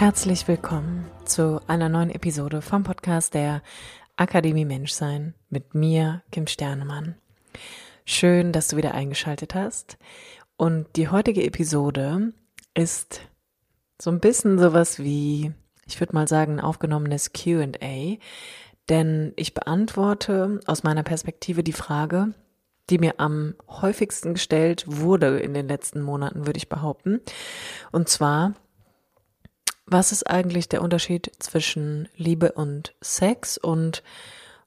Herzlich willkommen zu einer neuen Episode vom Podcast der Akademie Menschsein mit mir, Kim Sternemann. Schön, dass du wieder eingeschaltet hast. Und die heutige Episode ist so ein bisschen sowas wie, ich würde mal sagen, ein aufgenommenes QA, denn ich beantworte aus meiner Perspektive die Frage, die mir am häufigsten gestellt wurde in den letzten Monaten, würde ich behaupten. Und zwar, was ist eigentlich der Unterschied zwischen Liebe und Sex? Und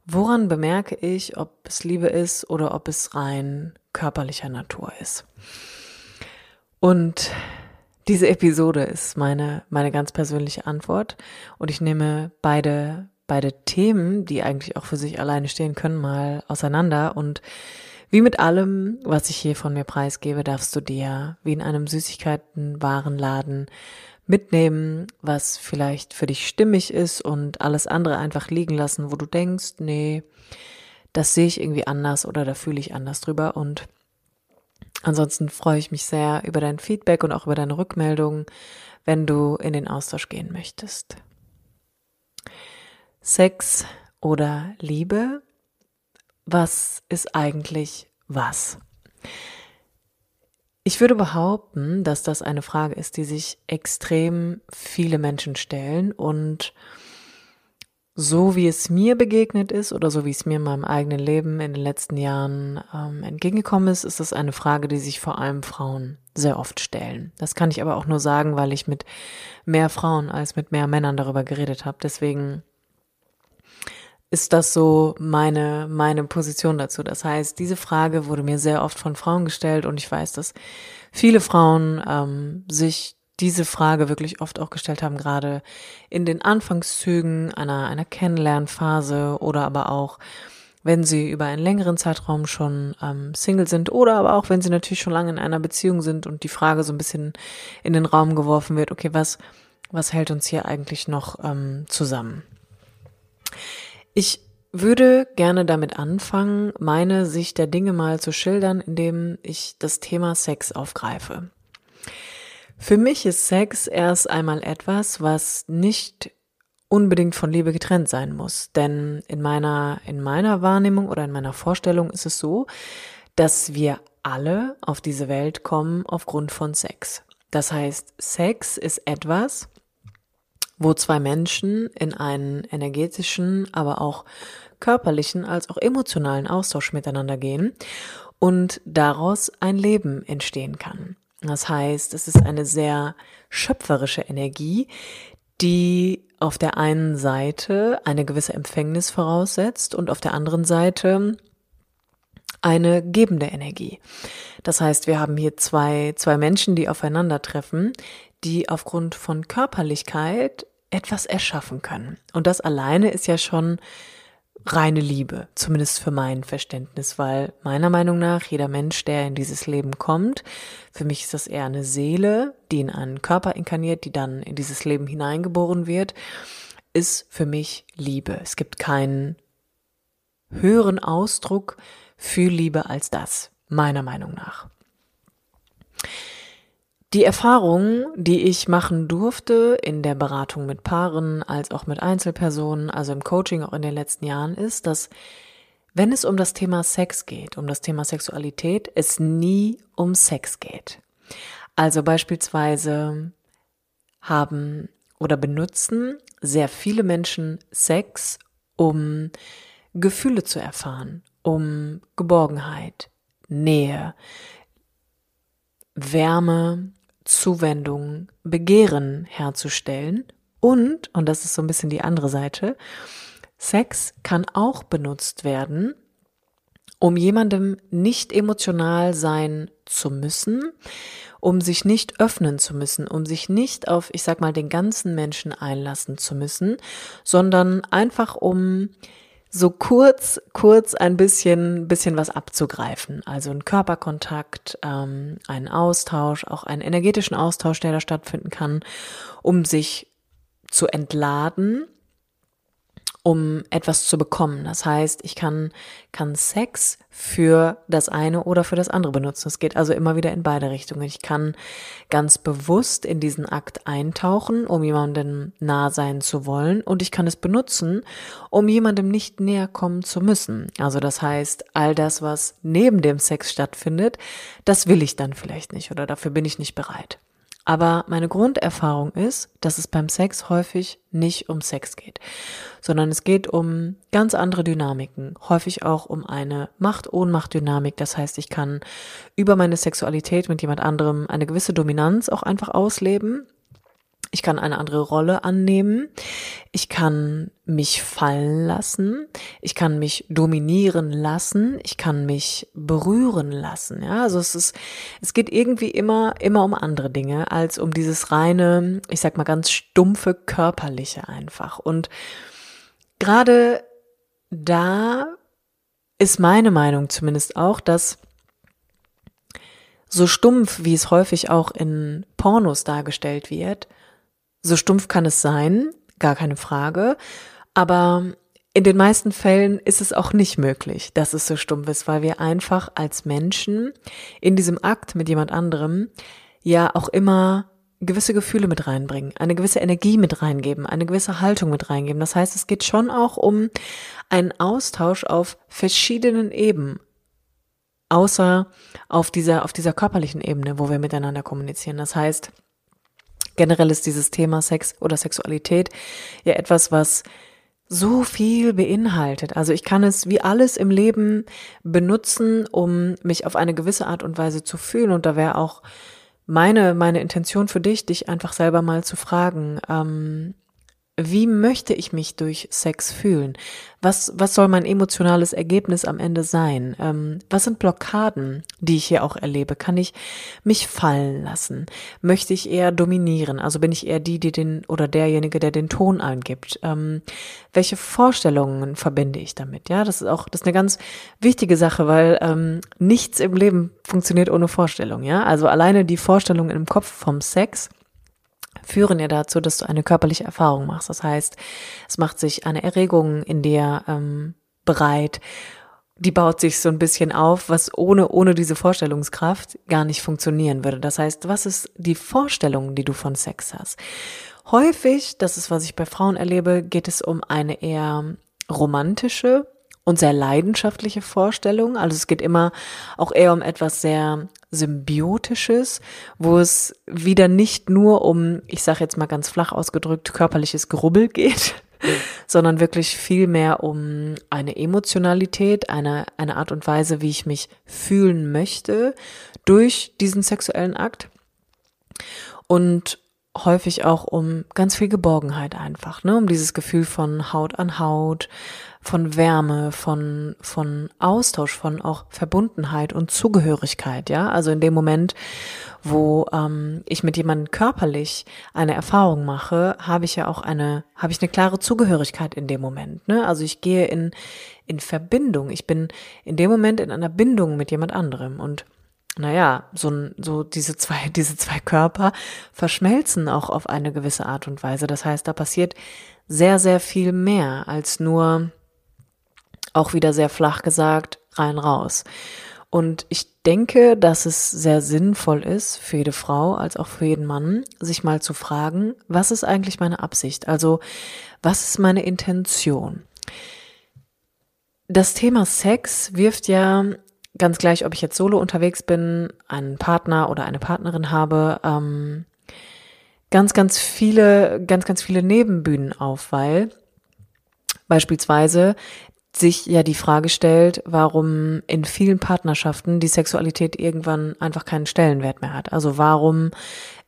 woran bemerke ich, ob es Liebe ist oder ob es rein körperlicher Natur ist? Und diese Episode ist meine, meine ganz persönliche Antwort. Und ich nehme beide, beide Themen, die eigentlich auch für sich alleine stehen können, mal auseinander. Und wie mit allem, was ich hier von mir preisgebe, darfst du dir wie in einem Süßigkeitenwarenladen mitnehmen, was vielleicht für dich stimmig ist und alles andere einfach liegen lassen, wo du denkst, nee, das sehe ich irgendwie anders oder da fühle ich anders drüber und ansonsten freue ich mich sehr über dein Feedback und auch über deine Rückmeldungen, wenn du in den Austausch gehen möchtest. Sex oder Liebe? Was ist eigentlich was? Ich würde behaupten, dass das eine Frage ist, die sich extrem viele Menschen stellen und so wie es mir begegnet ist oder so wie es mir in meinem eigenen Leben in den letzten Jahren ähm, entgegengekommen ist, ist das eine Frage, die sich vor allem Frauen sehr oft stellen. Das kann ich aber auch nur sagen, weil ich mit mehr Frauen als mit mehr Männern darüber geredet habe. Deswegen ist das so meine, meine Position dazu. Das heißt, diese Frage wurde mir sehr oft von Frauen gestellt und ich weiß, dass viele Frauen ähm, sich diese Frage wirklich oft auch gestellt haben, gerade in den Anfangszügen einer, einer Kennenlernphase oder aber auch, wenn sie über einen längeren Zeitraum schon ähm, Single sind oder aber auch, wenn sie natürlich schon lange in einer Beziehung sind und die Frage so ein bisschen in den Raum geworfen wird, okay, was, was hält uns hier eigentlich noch ähm, zusammen? Ich würde gerne damit anfangen, meine Sicht der Dinge mal zu schildern, indem ich das Thema Sex aufgreife. Für mich ist Sex erst einmal etwas, was nicht unbedingt von Liebe getrennt sein muss. Denn in meiner, in meiner Wahrnehmung oder in meiner Vorstellung ist es so, dass wir alle auf diese Welt kommen aufgrund von Sex. Das heißt, Sex ist etwas, wo zwei Menschen in einen energetischen, aber auch körperlichen als auch emotionalen Austausch miteinander gehen und daraus ein Leben entstehen kann. Das heißt, es ist eine sehr schöpferische Energie, die auf der einen Seite eine gewisse Empfängnis voraussetzt und auf der anderen Seite eine gebende Energie. Das heißt, wir haben hier zwei, zwei Menschen, die aufeinandertreffen, die aufgrund von Körperlichkeit etwas erschaffen können. Und das alleine ist ja schon reine Liebe, zumindest für mein Verständnis, weil meiner Meinung nach jeder Mensch, der in dieses Leben kommt, für mich ist das eher eine Seele, die in einen Körper inkarniert, die dann in dieses Leben hineingeboren wird, ist für mich Liebe. Es gibt keinen höheren Ausdruck für Liebe als das, meiner Meinung nach. Die Erfahrung, die ich machen durfte in der Beratung mit Paaren als auch mit Einzelpersonen, also im Coaching auch in den letzten Jahren, ist, dass wenn es um das Thema Sex geht, um das Thema Sexualität, es nie um Sex geht. Also beispielsweise haben oder benutzen sehr viele Menschen Sex, um Gefühle zu erfahren, um Geborgenheit, Nähe, Wärme, Zuwendung, Begehren herzustellen. Und, und das ist so ein bisschen die andere Seite, Sex kann auch benutzt werden, um jemandem nicht emotional sein zu müssen, um sich nicht öffnen zu müssen, um sich nicht auf, ich sag mal, den ganzen Menschen einlassen zu müssen, sondern einfach um so kurz, kurz ein bisschen, bisschen was abzugreifen. Also ein Körperkontakt, ähm, einen Austausch, auch einen energetischen Austausch, der da stattfinden kann, um sich zu entladen um etwas zu bekommen. Das heißt, ich kann, kann Sex für das eine oder für das andere benutzen. Es geht also immer wieder in beide Richtungen. Ich kann ganz bewusst in diesen Akt eintauchen, um jemandem nah sein zu wollen und ich kann es benutzen, um jemandem nicht näher kommen zu müssen. Also das heißt, all das, was neben dem Sex stattfindet, das will ich dann vielleicht nicht oder dafür bin ich nicht bereit. Aber meine Grunderfahrung ist, dass es beim Sex häufig nicht um Sex geht, sondern es geht um ganz andere Dynamiken, häufig auch um eine Macht-Ohnmacht-Dynamik. Das heißt, ich kann über meine Sexualität mit jemand anderem eine gewisse Dominanz auch einfach ausleben ich kann eine andere Rolle annehmen. Ich kann mich fallen lassen. Ich kann mich dominieren lassen. Ich kann mich berühren lassen. Ja, also es ist, es geht irgendwie immer, immer um andere Dinge als um dieses reine, ich sag mal ganz stumpfe körperliche einfach. Und gerade da ist meine Meinung zumindest auch, dass so stumpf, wie es häufig auch in Pornos dargestellt wird, so stumpf kann es sein, gar keine Frage. Aber in den meisten Fällen ist es auch nicht möglich, dass es so stumpf ist, weil wir einfach als Menschen in diesem Akt mit jemand anderem ja auch immer gewisse Gefühle mit reinbringen, eine gewisse Energie mit reingeben, eine gewisse Haltung mit reingeben. Das heißt, es geht schon auch um einen Austausch auf verschiedenen Ebenen, außer auf dieser, auf dieser körperlichen Ebene, wo wir miteinander kommunizieren. Das heißt, Generell ist dieses Thema Sex oder Sexualität ja etwas, was so viel beinhaltet. Also ich kann es wie alles im Leben benutzen, um mich auf eine gewisse Art und Weise zu fühlen. Und da wäre auch meine, meine Intention für dich, dich einfach selber mal zu fragen, ähm, wie möchte ich mich durch Sex fühlen? Was, was soll mein emotionales Ergebnis am Ende sein? Ähm, was sind Blockaden, die ich hier auch erlebe? Kann ich mich fallen lassen? Möchte ich eher dominieren? Also bin ich eher die, die den oder derjenige, der den Ton angibt? Ähm, welche Vorstellungen verbinde ich damit? Ja, das ist auch, das ist eine ganz wichtige Sache, weil ähm, nichts im Leben funktioniert ohne Vorstellung. Ja, also alleine die Vorstellung im Kopf vom Sex führen ja dazu, dass du eine körperliche Erfahrung machst. Das heißt, es macht sich eine Erregung in dir ähm, bereit. Die baut sich so ein bisschen auf, was ohne, ohne diese Vorstellungskraft gar nicht funktionieren würde. Das heißt, was ist die Vorstellung, die du von Sex hast? Häufig, das ist, was ich bei Frauen erlebe, geht es um eine eher romantische und sehr leidenschaftliche Vorstellung. Also es geht immer auch eher um etwas sehr symbiotisches, wo es wieder nicht nur um, ich sage jetzt mal ganz flach ausgedrückt, körperliches Grubbel geht, sondern wirklich viel mehr um eine Emotionalität, eine, eine Art und Weise, wie ich mich fühlen möchte durch diesen sexuellen Akt. Und häufig auch um ganz viel Geborgenheit einfach, ne, um dieses Gefühl von Haut an Haut, von Wärme, von, von Austausch, von auch Verbundenheit und Zugehörigkeit, ja. Also in dem Moment, wo ähm, ich mit jemandem körperlich eine Erfahrung mache, habe ich ja auch eine, habe ich eine klare Zugehörigkeit in dem Moment. Ne? Also ich gehe in, in Verbindung. Ich bin in dem Moment in einer Bindung mit jemand anderem. Und naja, so, so diese zwei, diese zwei Körper verschmelzen auch auf eine gewisse Art und Weise. Das heißt, da passiert sehr, sehr viel mehr als nur auch wieder sehr flach gesagt, rein raus. Und ich denke, dass es sehr sinnvoll ist für jede Frau als auch für jeden Mann, sich mal zu fragen, was ist eigentlich meine Absicht? Also, was ist meine Intention? Das Thema Sex wirft ja ganz gleich, ob ich jetzt solo unterwegs bin, einen Partner oder eine Partnerin habe, ähm, ganz, ganz viele, ganz, ganz viele Nebenbühnen auf, weil beispielsweise sich ja die Frage stellt, warum in vielen Partnerschaften die Sexualität irgendwann einfach keinen Stellenwert mehr hat. Also warum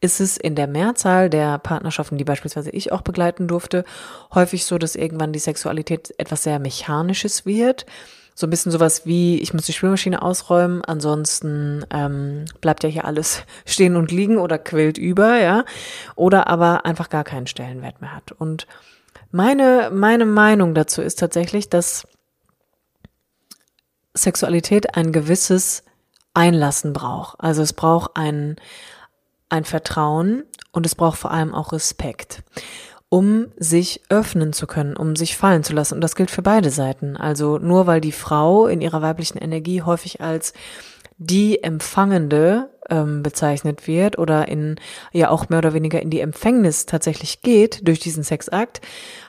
ist es in der Mehrzahl der Partnerschaften, die beispielsweise ich auch begleiten durfte, häufig so, dass irgendwann die Sexualität etwas sehr Mechanisches wird so ein bisschen sowas wie, ich muss die Spülmaschine ausräumen, ansonsten ähm, bleibt ja hier alles stehen und liegen oder quillt über, ja. Oder aber einfach gar keinen Stellenwert mehr hat. Und meine, meine Meinung dazu ist tatsächlich, dass Sexualität ein gewisses Einlassen braucht. Also es braucht ein, ein Vertrauen und es braucht vor allem auch Respekt um sich öffnen zu können, um sich fallen zu lassen. Und das gilt für beide Seiten. Also nur weil die Frau in ihrer weiblichen Energie häufig als die Empfangende ähm, bezeichnet wird oder in ja auch mehr oder weniger in die Empfängnis tatsächlich geht durch diesen Sexakt,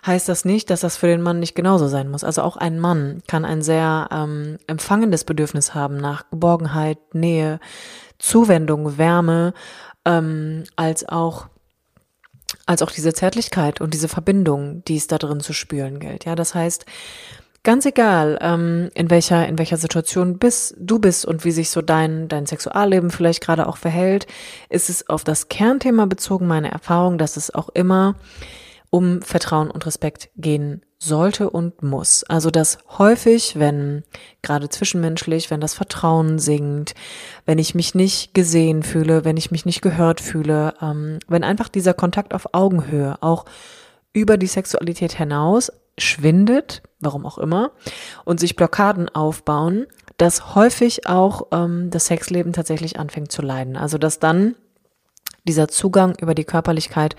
heißt das nicht, dass das für den Mann nicht genauso sein muss. Also auch ein Mann kann ein sehr ähm, empfangendes Bedürfnis haben nach Geborgenheit, Nähe, Zuwendung, Wärme, ähm, als auch als auch diese Zärtlichkeit und diese Verbindung, die es da drin zu spüren gilt. Ja, das heißt, ganz egal, ähm, in welcher in welcher Situation bist du bist und wie sich so dein dein Sexualleben vielleicht gerade auch verhält, ist es auf das Kernthema bezogen meine Erfahrung, dass es auch immer um Vertrauen und Respekt gehen sollte und muss. Also dass häufig, wenn gerade zwischenmenschlich, wenn das Vertrauen sinkt, wenn ich mich nicht gesehen fühle, wenn ich mich nicht gehört fühle, ähm, wenn einfach dieser Kontakt auf Augenhöhe auch über die Sexualität hinaus schwindet, warum auch immer, und sich Blockaden aufbauen, dass häufig auch ähm, das Sexleben tatsächlich anfängt zu leiden. Also dass dann dieser Zugang über die Körperlichkeit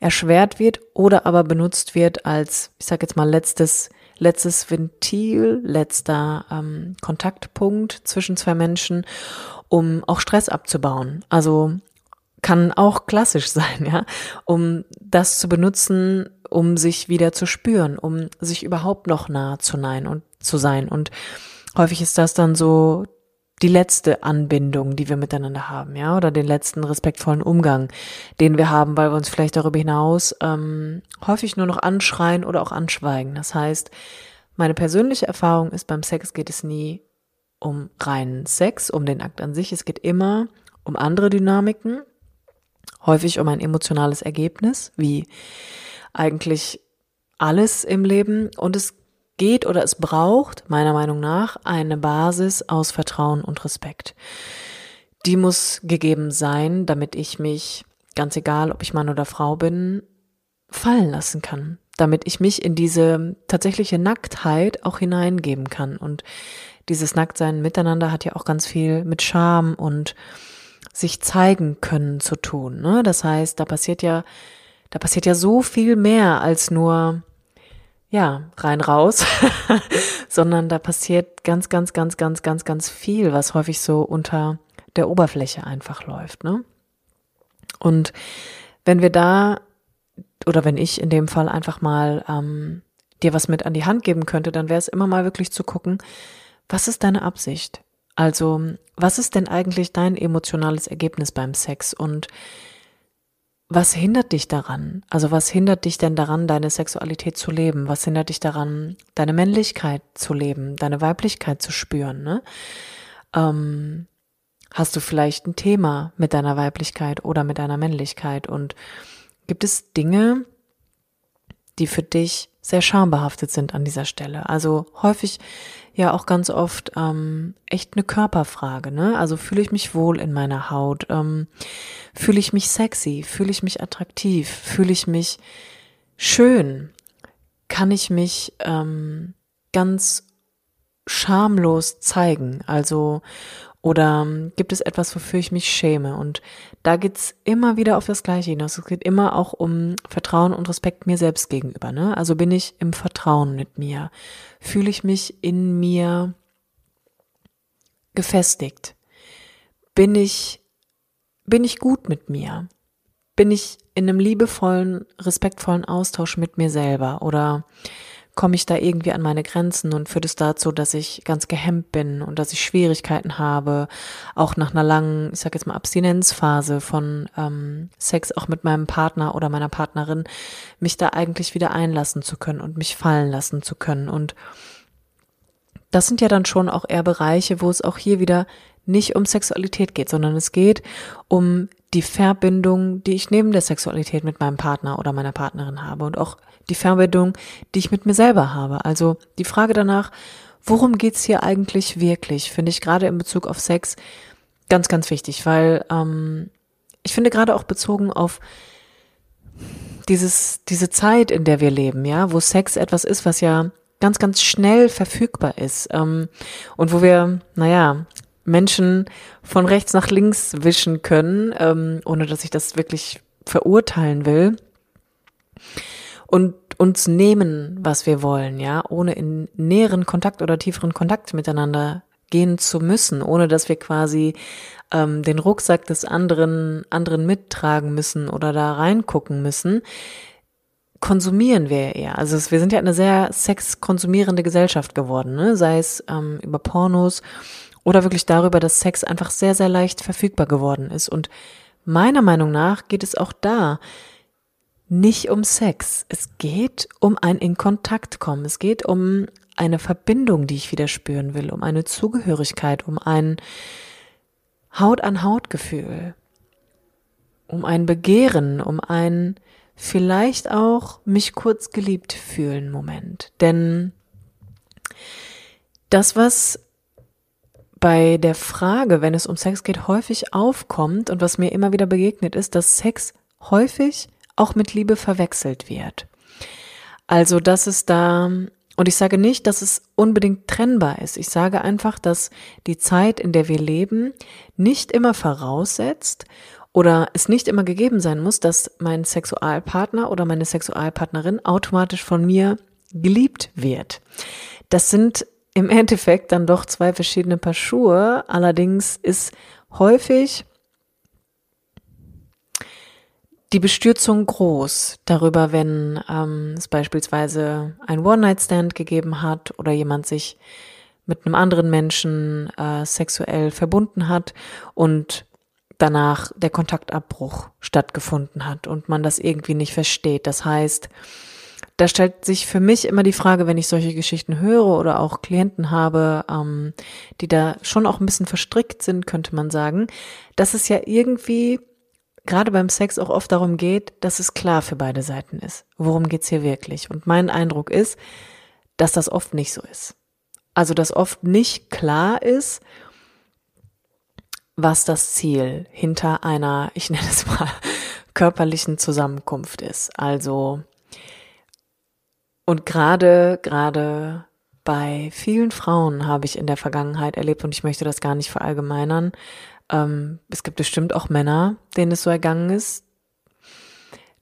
erschwert wird oder aber benutzt wird als, ich sage jetzt mal, letztes, letztes Ventil, letzter ähm, Kontaktpunkt zwischen zwei Menschen, um auch Stress abzubauen. Also kann auch klassisch sein, ja, um das zu benutzen, um sich wieder zu spüren, um sich überhaupt noch nah zu nein und zu sein. Und häufig ist das dann so die letzte Anbindung, die wir miteinander haben, ja, oder den letzten respektvollen Umgang, den wir haben, weil wir uns vielleicht darüber hinaus ähm, häufig nur noch anschreien oder auch anschweigen. Das heißt, meine persönliche Erfahrung ist, beim Sex geht es nie um reinen Sex, um den Akt an sich. Es geht immer um andere Dynamiken, häufig um ein emotionales Ergebnis, wie eigentlich alles im Leben. Und es geht oder es braucht, meiner Meinung nach, eine Basis aus Vertrauen und Respekt. Die muss gegeben sein, damit ich mich, ganz egal, ob ich Mann oder Frau bin, fallen lassen kann. Damit ich mich in diese tatsächliche Nacktheit auch hineingeben kann. Und dieses Nacktsein miteinander hat ja auch ganz viel mit Scham und sich zeigen können zu tun. Ne? Das heißt, da passiert ja, da passiert ja so viel mehr als nur ja, rein raus, sondern da passiert ganz, ganz, ganz, ganz, ganz, ganz viel, was häufig so unter der Oberfläche einfach läuft, ne? Und wenn wir da, oder wenn ich in dem Fall einfach mal ähm, dir was mit an die Hand geben könnte, dann wäre es immer mal wirklich zu gucken, was ist deine Absicht? Also, was ist denn eigentlich dein emotionales Ergebnis beim Sex? Und was hindert dich daran? Also was hindert dich denn daran, deine Sexualität zu leben? Was hindert dich daran, deine Männlichkeit zu leben, deine Weiblichkeit zu spüren? Ne? Ähm, hast du vielleicht ein Thema mit deiner Weiblichkeit oder mit deiner Männlichkeit? Und gibt es Dinge, die für dich sehr schambehaftet sind an dieser Stelle? Also häufig ja auch ganz oft ähm, echt eine Körperfrage, ne? Also fühle ich mich wohl in meiner Haut? Ähm, fühle ich mich sexy? Fühle ich mich attraktiv? Fühle ich mich schön? Kann ich mich ähm, ganz schamlos zeigen? Also oder ähm, gibt es etwas, wofür ich mich schäme? Und da geht's immer wieder auf das Gleiche hinaus. Es geht immer auch um Vertrauen und Respekt mir selbst gegenüber. Ne? Also bin ich im Vertrauen mit mir? Fühle ich mich in mir gefestigt? Bin ich, bin ich gut mit mir? Bin ich in einem liebevollen, respektvollen Austausch mit mir selber? Oder komme ich da irgendwie an meine Grenzen und führt es dazu, dass ich ganz gehemmt bin und dass ich Schwierigkeiten habe, auch nach einer langen, ich sag jetzt mal, Abstinenzphase von ähm, Sex auch mit meinem Partner oder meiner Partnerin, mich da eigentlich wieder einlassen zu können und mich fallen lassen zu können. Und das sind ja dann schon auch eher Bereiche, wo es auch hier wieder nicht um Sexualität geht, sondern es geht um die Verbindung, die ich neben der Sexualität mit meinem Partner oder meiner Partnerin habe und auch die Verbindung, die ich mit mir selber habe. Also die Frage danach, worum geht's hier eigentlich wirklich? Finde ich gerade in Bezug auf Sex ganz, ganz wichtig, weil ähm, ich finde gerade auch bezogen auf dieses, diese Zeit, in der wir leben, ja, wo Sex etwas ist, was ja ganz, ganz schnell verfügbar ist ähm, und wo wir, naja, Menschen von rechts nach links wischen können, ähm, ohne dass ich das wirklich verurteilen will und uns nehmen, was wir wollen, ja, ohne in näheren Kontakt oder tieferen Kontakt miteinander gehen zu müssen, ohne dass wir quasi ähm, den Rucksack des anderen anderen mittragen müssen oder da reingucken müssen, konsumieren wir eher. Also wir sind ja eine sehr sexkonsumierende Gesellschaft geworden, ne? sei es ähm, über Pornos oder wirklich darüber, dass Sex einfach sehr, sehr leicht verfügbar geworden ist. Und meiner Meinung nach geht es auch da nicht um Sex. Es geht um ein in Kontakt kommen. Es geht um eine Verbindung, die ich wieder spüren will, um eine Zugehörigkeit, um ein Haut an Haut Gefühl, um ein Begehren, um ein vielleicht auch mich kurz geliebt fühlen Moment. Denn das, was bei der Frage, wenn es um Sex geht, häufig aufkommt und was mir immer wieder begegnet ist, dass Sex häufig auch mit Liebe verwechselt wird. Also, dass es da, und ich sage nicht, dass es unbedingt trennbar ist. Ich sage einfach, dass die Zeit, in der wir leben, nicht immer voraussetzt oder es nicht immer gegeben sein muss, dass mein Sexualpartner oder meine Sexualpartnerin automatisch von mir geliebt wird. Das sind im Endeffekt dann doch zwei verschiedene Paar Schuhe. Allerdings ist häufig die Bestürzung groß darüber, wenn ähm, es beispielsweise ein One-Night-Stand gegeben hat oder jemand sich mit einem anderen Menschen äh, sexuell verbunden hat und danach der Kontaktabbruch stattgefunden hat und man das irgendwie nicht versteht. Das heißt, da stellt sich für mich immer die Frage, wenn ich solche Geschichten höre oder auch Klienten habe, ähm, die da schon auch ein bisschen verstrickt sind, könnte man sagen, dass es ja irgendwie gerade beim Sex auch oft darum geht, dass es klar für beide Seiten ist. Worum geht's hier wirklich? Und mein Eindruck ist, dass das oft nicht so ist. Also, dass oft nicht klar ist, was das Ziel hinter einer, ich nenne es mal, körperlichen Zusammenkunft ist. Also, und gerade, gerade bei vielen Frauen habe ich in der Vergangenheit erlebt, und ich möchte das gar nicht verallgemeinern, ähm, es gibt bestimmt auch Männer, denen es so ergangen ist,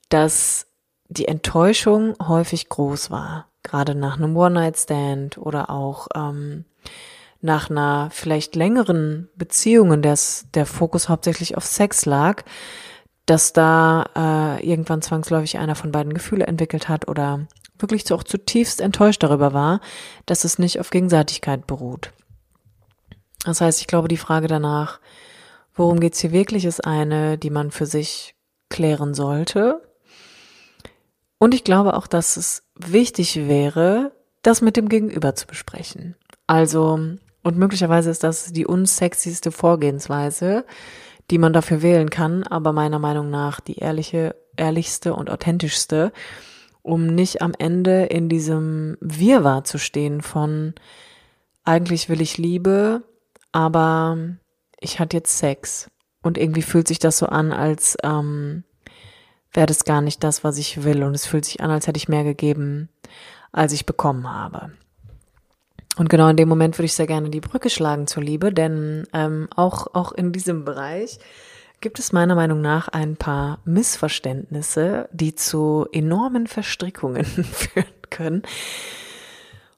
dass die Enttäuschung häufig groß war, gerade nach einem One-Night-Stand oder auch ähm, nach einer vielleicht längeren Beziehung, in der der Fokus hauptsächlich auf Sex lag, dass da äh, irgendwann zwangsläufig einer von beiden Gefühle entwickelt hat oder wirklich auch zutiefst enttäuscht darüber war, dass es nicht auf Gegenseitigkeit beruht. Das heißt, ich glaube, die Frage danach, worum geht's hier wirklich, ist eine, die man für sich klären sollte. Und ich glaube auch, dass es wichtig wäre, das mit dem Gegenüber zu besprechen. Also und möglicherweise ist das die unsexyste Vorgehensweise, die man dafür wählen kann, aber meiner Meinung nach die ehrliche, ehrlichste und authentischste, um nicht am Ende in diesem Wirrwarr zu stehen von eigentlich will ich Liebe, aber ich hatte jetzt Sex. Und irgendwie fühlt sich das so an, als ähm, wäre das gar nicht das, was ich will. Und es fühlt sich an, als hätte ich mehr gegeben, als ich bekommen habe. Und genau in dem Moment würde ich sehr gerne die Brücke schlagen zur Liebe, denn ähm, auch, auch in diesem Bereich gibt es meiner Meinung nach ein paar Missverständnisse, die zu enormen Verstrickungen führen können.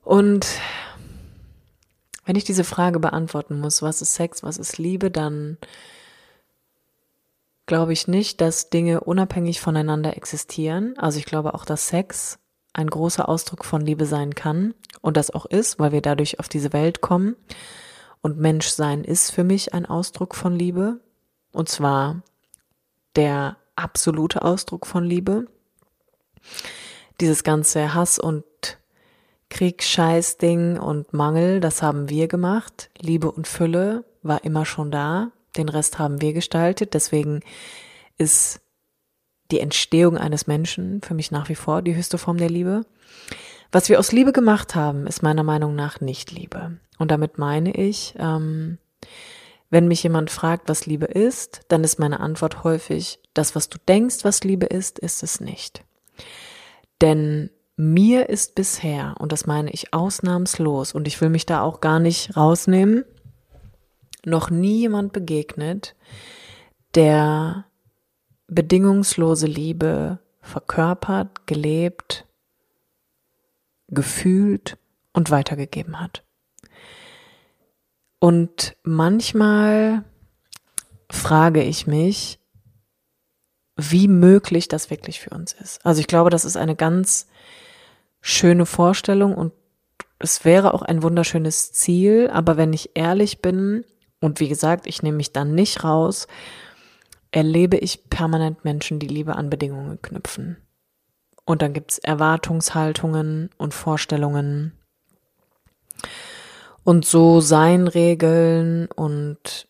Und wenn ich diese Frage beantworten muss, was ist Sex, was ist Liebe, dann glaube ich nicht, dass Dinge unabhängig voneinander existieren. Also ich glaube auch, dass Sex ein großer Ausdruck von Liebe sein kann und das auch ist, weil wir dadurch auf diese Welt kommen. Und Menschsein ist für mich ein Ausdruck von Liebe. Und zwar der absolute Ausdruck von Liebe. Dieses ganze Hass und Krieg, Scheiß-Ding und Mangel, das haben wir gemacht. Liebe und Fülle war immer schon da. Den Rest haben wir gestaltet. Deswegen ist die Entstehung eines Menschen für mich nach wie vor die höchste Form der Liebe. Was wir aus Liebe gemacht haben, ist meiner Meinung nach nicht Liebe. Und damit meine ich, ähm, wenn mich jemand fragt, was Liebe ist, dann ist meine Antwort häufig, das, was du denkst, was Liebe ist, ist es nicht. Denn mir ist bisher, und das meine ich ausnahmslos, und ich will mich da auch gar nicht rausnehmen, noch nie jemand begegnet, der bedingungslose Liebe verkörpert, gelebt, gefühlt und weitergegeben hat. Und manchmal frage ich mich, wie möglich das wirklich für uns ist. Also ich glaube, das ist eine ganz schöne Vorstellung und es wäre auch ein wunderschönes Ziel, aber wenn ich ehrlich bin, und wie gesagt, ich nehme mich dann nicht raus, erlebe ich permanent Menschen, die Liebe an Bedingungen knüpfen. Und dann gibt's Erwartungshaltungen und Vorstellungen und so Seinregeln und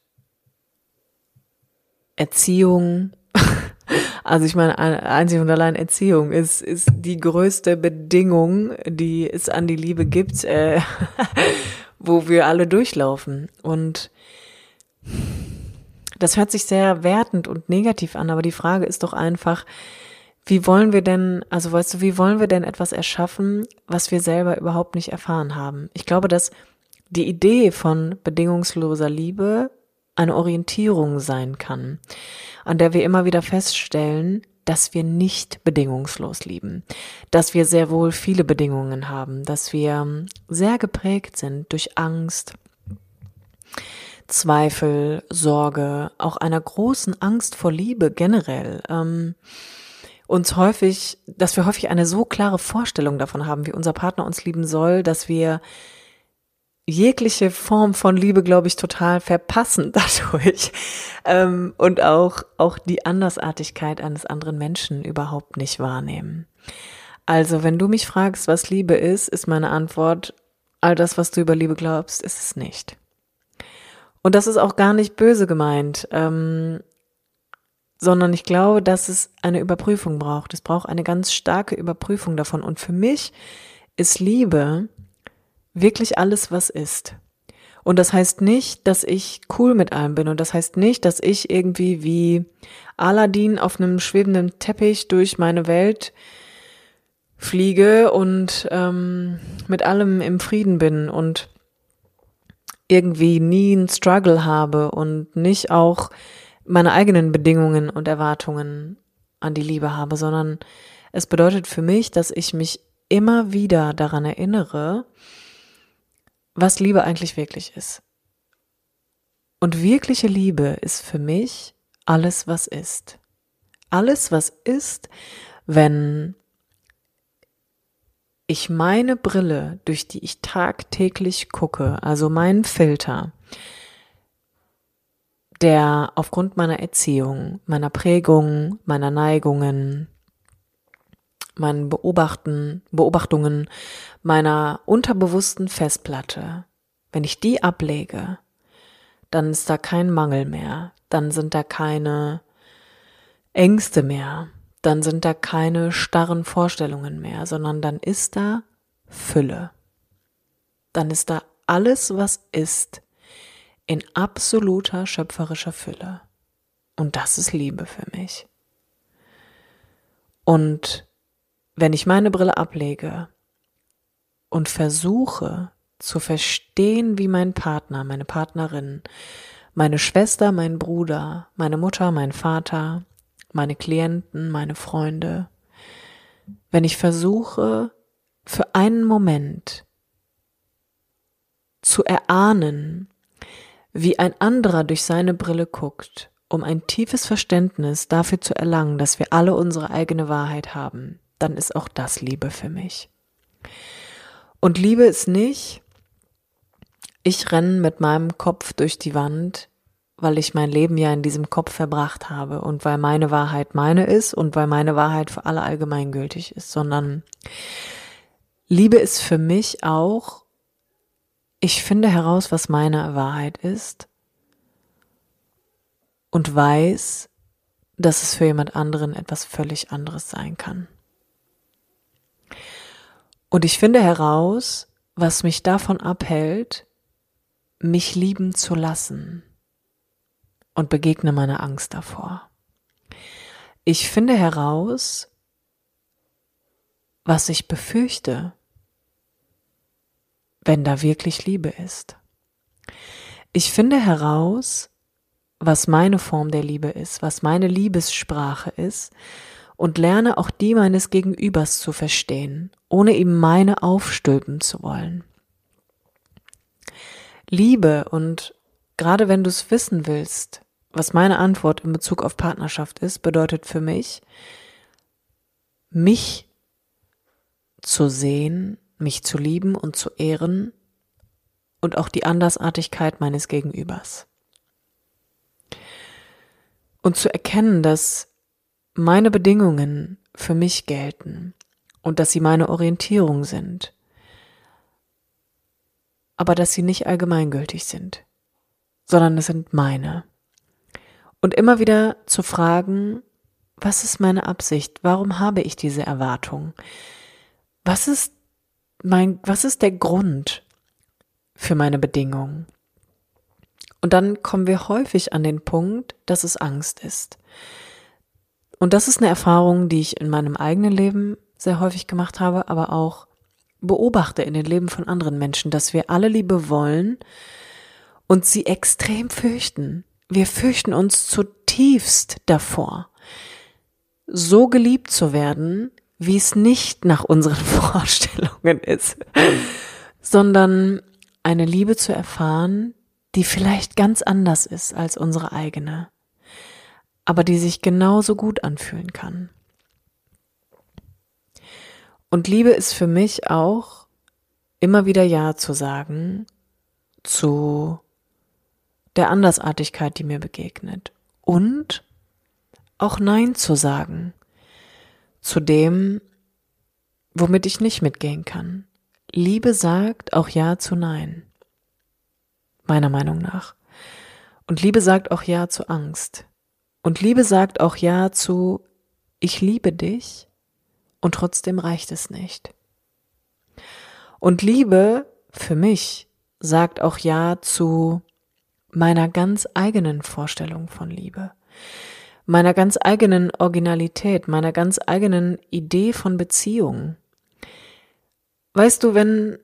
Erziehung. Also ich meine, einzig und allein Erziehung ist, ist die größte Bedingung, die es an die Liebe gibt, äh, wo wir alle durchlaufen. Und das hört sich sehr wertend und negativ an, aber die Frage ist doch einfach, wie wollen wir denn, also weißt du, wie wollen wir denn etwas erschaffen, was wir selber überhaupt nicht erfahren haben? Ich glaube, dass die Idee von bedingungsloser Liebe eine Orientierung sein kann, an der wir immer wieder feststellen, dass wir nicht bedingungslos lieben, dass wir sehr wohl viele Bedingungen haben, dass wir sehr geprägt sind durch Angst, Zweifel, Sorge, auch einer großen Angst vor Liebe generell. Ähm, uns häufig, dass wir häufig eine so klare Vorstellung davon haben, wie unser Partner uns lieben soll, dass wir jegliche Form von Liebe, glaube ich, total verpassen dadurch ähm, und auch auch die Andersartigkeit eines anderen Menschen überhaupt nicht wahrnehmen. Also, wenn du mich fragst, was Liebe ist, ist meine Antwort, all das, was du über Liebe glaubst, ist es nicht. Und das ist auch gar nicht böse gemeint, ähm, sondern ich glaube, dass es eine Überprüfung braucht. Es braucht eine ganz starke Überprüfung davon. Und für mich ist Liebe wirklich alles, was ist. Und das heißt nicht, dass ich cool mit allem bin. Und das heißt nicht, dass ich irgendwie wie Aladdin auf einem schwebenden Teppich durch meine Welt fliege und ähm, mit allem im Frieden bin und irgendwie nie einen Struggle habe und nicht auch meine eigenen Bedingungen und Erwartungen an die Liebe habe, sondern es bedeutet für mich, dass ich mich immer wieder daran erinnere, was Liebe eigentlich wirklich ist. Und wirkliche Liebe ist für mich alles, was ist. Alles, was ist, wenn ich meine Brille, durch die ich tagtäglich gucke, also meinen Filter, der aufgrund meiner Erziehung, meiner Prägung, meiner Neigungen, meinen Beobachten, Beobachtungen, meiner unterbewussten Festplatte, wenn ich die ablege, dann ist da kein Mangel mehr, dann sind da keine Ängste mehr, dann sind da keine starren Vorstellungen mehr, sondern dann ist da Fülle. Dann ist da alles, was ist, in absoluter schöpferischer Fülle. Und das ist Liebe für mich. Und wenn ich meine Brille ablege und versuche zu verstehen, wie mein Partner, meine Partnerin, meine Schwester, mein Bruder, meine Mutter, mein Vater, meine Klienten, meine Freunde, wenn ich versuche, für einen Moment zu erahnen, wie ein anderer durch seine Brille guckt, um ein tiefes Verständnis dafür zu erlangen, dass wir alle unsere eigene Wahrheit haben, dann ist auch das Liebe für mich. Und Liebe ist nicht, ich renne mit meinem Kopf durch die Wand, weil ich mein Leben ja in diesem Kopf verbracht habe und weil meine Wahrheit meine ist und weil meine Wahrheit für alle allgemeingültig ist, sondern Liebe ist für mich auch, ich finde heraus, was meine Wahrheit ist und weiß, dass es für jemand anderen etwas völlig anderes sein kann. Und ich finde heraus, was mich davon abhält, mich lieben zu lassen und begegne meiner Angst davor. Ich finde heraus, was ich befürchte, wenn da wirklich Liebe ist. Ich finde heraus, was meine Form der Liebe ist, was meine Liebessprache ist und lerne auch die meines Gegenübers zu verstehen, ohne ihm meine aufstülpen zu wollen. Liebe und gerade wenn du es wissen willst, was meine Antwort in Bezug auf Partnerschaft ist, bedeutet für mich, mich zu sehen, mich zu lieben und zu ehren und auch die Andersartigkeit meines Gegenübers. Und zu erkennen, dass meine Bedingungen für mich gelten und dass sie meine Orientierung sind, aber dass sie nicht allgemeingültig sind, sondern es sind meine. Und immer wieder zu fragen, was ist meine Absicht? Warum habe ich diese Erwartung? Was ist mein, was ist der Grund für meine Bedingungen? Und dann kommen wir häufig an den Punkt, dass es Angst ist. Und das ist eine Erfahrung, die ich in meinem eigenen Leben sehr häufig gemacht habe, aber auch beobachte in den Leben von anderen Menschen, dass wir alle Liebe wollen und sie extrem fürchten. Wir fürchten uns zutiefst davor, so geliebt zu werden, wie es nicht nach unseren Vorstellungen ist, sondern eine Liebe zu erfahren, die vielleicht ganz anders ist als unsere eigene aber die sich genauso gut anfühlen kann. Und Liebe ist für mich auch immer wieder Ja zu sagen zu der Andersartigkeit, die mir begegnet. Und auch Nein zu sagen zu dem, womit ich nicht mitgehen kann. Liebe sagt auch Ja zu Nein. Meiner Meinung nach. Und Liebe sagt auch Ja zu Angst. Und Liebe sagt auch Ja zu, ich liebe dich und trotzdem reicht es nicht. Und Liebe für mich sagt auch Ja zu meiner ganz eigenen Vorstellung von Liebe, meiner ganz eigenen Originalität, meiner ganz eigenen Idee von Beziehung. Weißt du, wenn,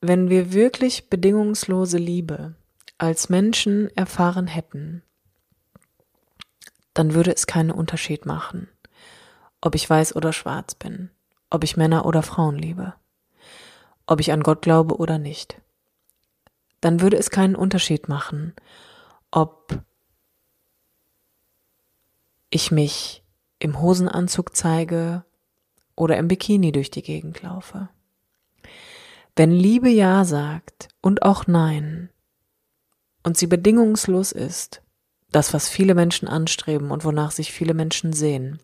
wenn wir wirklich bedingungslose Liebe als Menschen erfahren hätten, dann würde es keinen Unterschied machen, ob ich weiß oder schwarz bin, ob ich Männer oder Frauen liebe, ob ich an Gott glaube oder nicht. Dann würde es keinen Unterschied machen, ob ich mich im Hosenanzug zeige oder im Bikini durch die Gegend laufe. Wenn Liebe Ja sagt und auch Nein und sie bedingungslos ist, das, was viele Menschen anstreben und wonach sich viele Menschen sehen,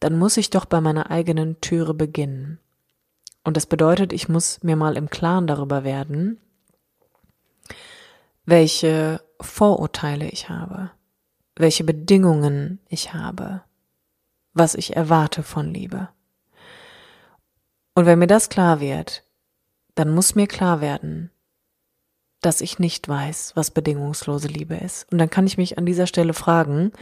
dann muss ich doch bei meiner eigenen Türe beginnen. Und das bedeutet, ich muss mir mal im Klaren darüber werden, welche Vorurteile ich habe, welche Bedingungen ich habe, was ich erwarte von Liebe. Und wenn mir das klar wird, dann muss mir klar werden, dass ich nicht weiß, was bedingungslose Liebe ist. Und dann kann ich mich an dieser Stelle fragen,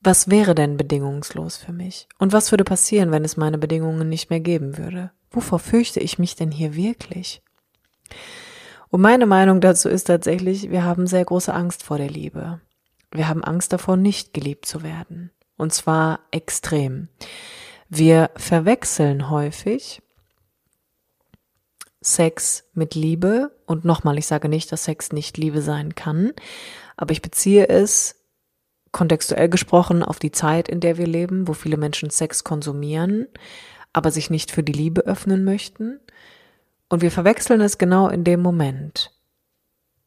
was wäre denn bedingungslos für mich? Und was würde passieren, wenn es meine Bedingungen nicht mehr geben würde? Wovor fürchte ich mich denn hier wirklich? Und meine Meinung dazu ist tatsächlich, wir haben sehr große Angst vor der Liebe. Wir haben Angst davor, nicht geliebt zu werden. Und zwar extrem. Wir verwechseln häufig Sex mit Liebe. Und nochmal, ich sage nicht, dass Sex nicht Liebe sein kann, aber ich beziehe es kontextuell gesprochen auf die Zeit, in der wir leben, wo viele Menschen Sex konsumieren, aber sich nicht für die Liebe öffnen möchten. Und wir verwechseln es genau in dem Moment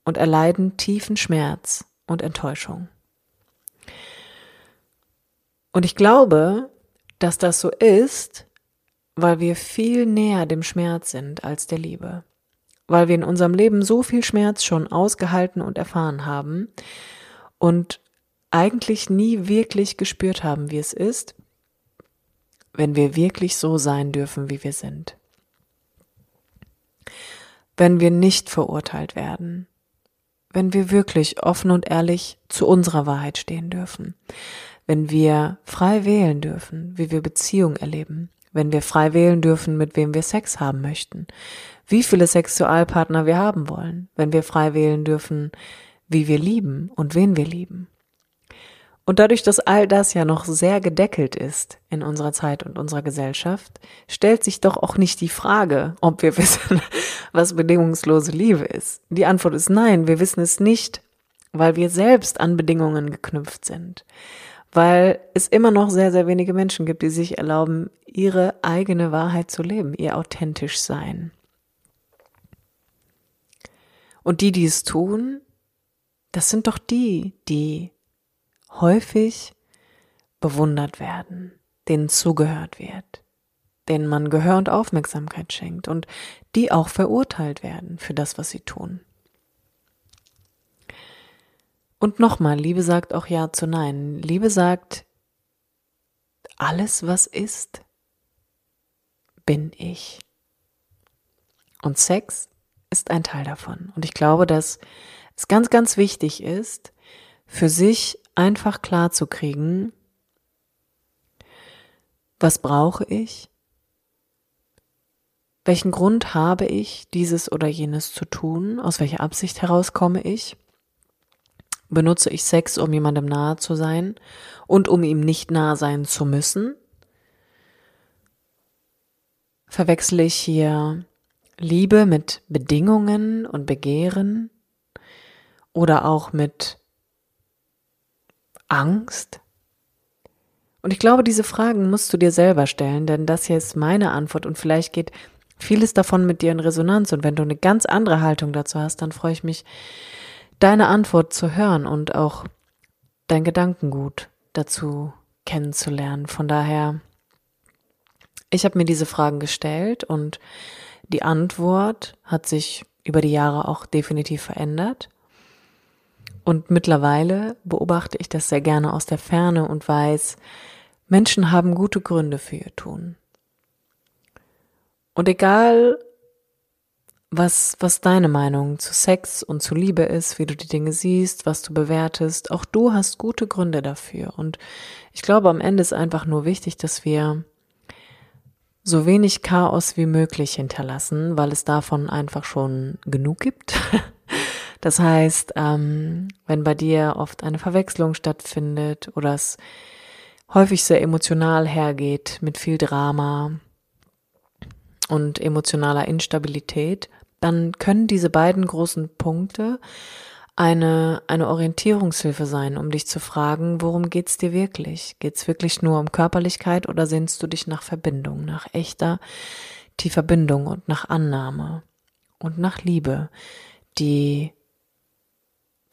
und erleiden tiefen Schmerz und Enttäuschung. Und ich glaube, dass das so ist, weil wir viel näher dem Schmerz sind als der Liebe, weil wir in unserem Leben so viel Schmerz schon ausgehalten und erfahren haben und eigentlich nie wirklich gespürt haben, wie es ist, wenn wir wirklich so sein dürfen, wie wir sind. Wenn wir nicht verurteilt werden. Wenn wir wirklich offen und ehrlich zu unserer Wahrheit stehen dürfen. Wenn wir frei wählen dürfen, wie wir Beziehung erleben. Wenn wir frei wählen dürfen, mit wem wir Sex haben möchten. Wie viele Sexualpartner wir haben wollen. Wenn wir frei wählen dürfen, wie wir lieben und wen wir lieben. Und dadurch, dass all das ja noch sehr gedeckelt ist in unserer Zeit und unserer Gesellschaft, stellt sich doch auch nicht die Frage, ob wir wissen, was bedingungslose Liebe ist. Die Antwort ist nein, wir wissen es nicht, weil wir selbst an Bedingungen geknüpft sind. Weil es immer noch sehr, sehr wenige Menschen gibt, die sich erlauben, ihre eigene Wahrheit zu leben, ihr authentisch sein. Und die, die es tun, das sind doch die, die häufig bewundert werden, denen zugehört wird, denen man Gehör und Aufmerksamkeit schenkt und die auch verurteilt werden für das, was sie tun. Und nochmal, Liebe sagt auch Ja zu Nein. Liebe sagt, alles, was ist, bin ich. Und Sex ist ein Teil davon. Und ich glaube, dass es ganz, ganz wichtig ist, für sich einfach klar zu kriegen, was brauche ich? Welchen Grund habe ich, dieses oder jenes zu tun? Aus welcher Absicht heraus komme ich? Benutze ich Sex, um jemandem nahe zu sein und um ihm nicht nahe sein zu müssen? Verwechsle ich hier Liebe mit Bedingungen und Begehren oder auch mit Angst? Und ich glaube, diese Fragen musst du dir selber stellen, denn das hier ist meine Antwort und vielleicht geht vieles davon mit dir in Resonanz. Und wenn du eine ganz andere Haltung dazu hast, dann freue ich mich, deine Antwort zu hören und auch dein Gedankengut dazu kennenzulernen. Von daher, ich habe mir diese Fragen gestellt und die Antwort hat sich über die Jahre auch definitiv verändert. Und mittlerweile beobachte ich das sehr gerne aus der Ferne und weiß, Menschen haben gute Gründe für ihr Tun. Und egal, was, was deine Meinung zu Sex und zu Liebe ist, wie du die Dinge siehst, was du bewertest, auch du hast gute Gründe dafür. Und ich glaube, am Ende ist einfach nur wichtig, dass wir so wenig Chaos wie möglich hinterlassen, weil es davon einfach schon genug gibt. Das heißt, ähm, wenn bei dir oft eine Verwechslung stattfindet oder es häufig sehr emotional hergeht mit viel Drama und emotionaler Instabilität, dann können diese beiden großen Punkte eine, eine Orientierungshilfe sein, um dich zu fragen, worum geht's dir wirklich? Geht's wirklich nur um Körperlichkeit oder sehnst du dich nach Verbindung, nach echter, tiefer Bindung und nach Annahme und nach Liebe, die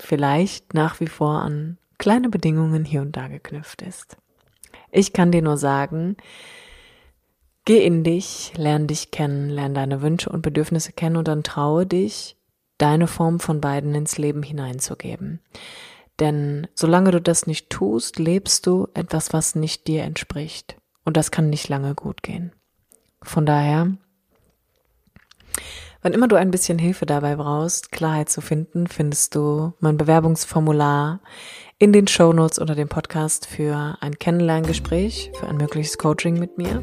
vielleicht nach wie vor an kleine Bedingungen hier und da geknüpft ist. Ich kann dir nur sagen, geh in dich, lern dich kennen, lern deine Wünsche und Bedürfnisse kennen und dann traue dich, deine Form von beiden ins Leben hineinzugeben. Denn solange du das nicht tust, lebst du etwas, was nicht dir entspricht. Und das kann nicht lange gut gehen. Von daher Wann immer du ein bisschen Hilfe dabei brauchst, Klarheit zu finden, findest du mein Bewerbungsformular in den Show Notes unter dem Podcast für ein Kennenlerngespräch, für ein mögliches Coaching mit mir.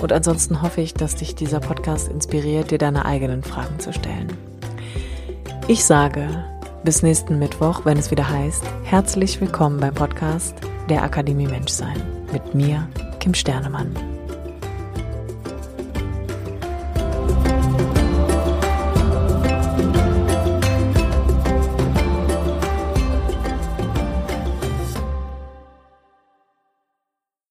Und ansonsten hoffe ich, dass dich dieser Podcast inspiriert, dir deine eigenen Fragen zu stellen. Ich sage bis nächsten Mittwoch, wenn es wieder heißt, herzlich willkommen beim Podcast der Akademie Menschsein mit mir, Kim Sternemann.